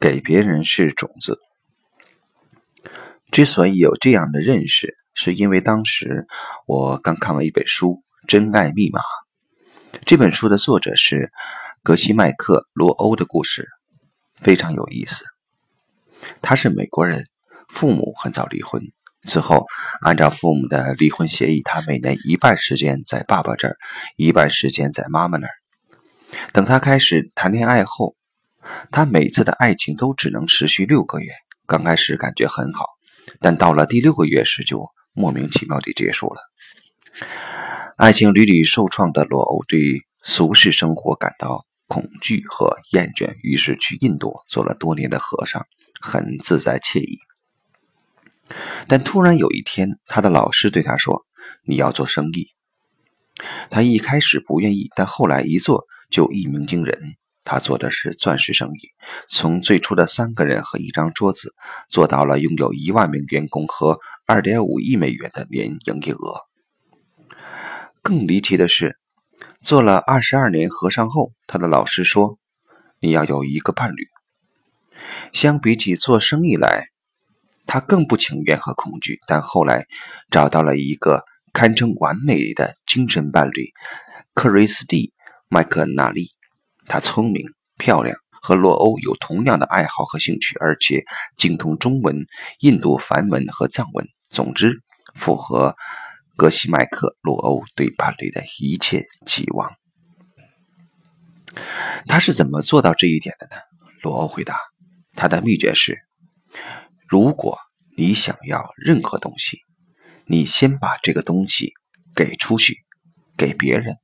给别人是种子。之所以有这样的认识，是因为当时我刚看完一本书《真爱密码》。这本书的作者是格西麦克·罗欧的故事，非常有意思。他是美国人，父母很早离婚，此后按照父母的离婚协议，他每年一半时间在爸爸这儿，一半时间在妈妈那儿。等他开始谈恋爱后，他每次的爱情都只能持续六个月。刚开始感觉很好，但到了第六个月时就莫名其妙地结束了。爱情屡屡受创的罗欧对俗世生活感到恐惧和厌倦，于是去印度做了多年的和尚，很自在惬意。但突然有一天，他的老师对他说：“你要做生意。”他一开始不愿意，但后来一做就一鸣惊人。他做的是钻石生意，从最初的三个人和一张桌子，做到了拥有一万名员工和二点五亿美元的年营业额。更离奇的是，做了二十二年和尚后，他的老师说：“你要有一个伴侣。”相比起做生意来，他更不情愿和恐惧。但后来找到了一个堪称完美的精神伴侣——克瑞斯蒂·麦克纳利。她聪明、漂亮，和洛欧有同样的爱好和兴趣，而且精通中文、印度梵文和藏文。总之，符合格西麦克·洛欧对伴侣的一切期望。他是怎么做到这一点的呢？罗欧回答：“他的秘诀是，如果你想要任何东西，你先把这个东西给出去，给别人。”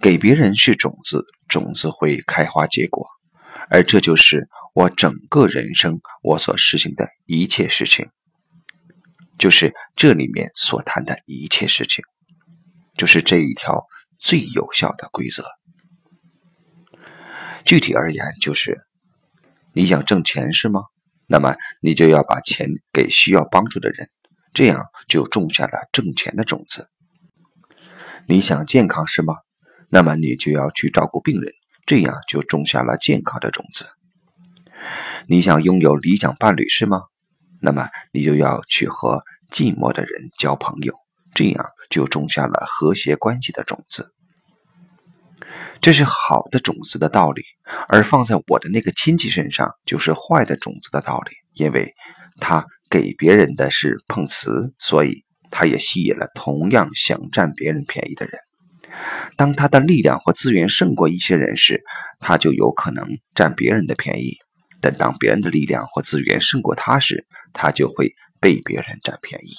给别人是种子，种子会开花结果，而这就是我整个人生我所实行的一切事情，就是这里面所谈的一切事情，就是这一条最有效的规则。具体而言，就是你想挣钱是吗？那么你就要把钱给需要帮助的人，这样就种下了挣钱的种子。你想健康是吗？那么你就要去照顾病人，这样就种下了健康的种子。你想拥有理想伴侣是吗？那么你就要去和寂寞的人交朋友，这样就种下了和谐关系的种子。这是好的种子的道理，而放在我的那个亲戚身上就是坏的种子的道理，因为他给别人的是碰瓷，所以他也吸引了同样想占别人便宜的人。当他的力量或资源胜过一些人时，他就有可能占别人的便宜；但当别人的力量或资源胜过他时，他就会被别人占便宜。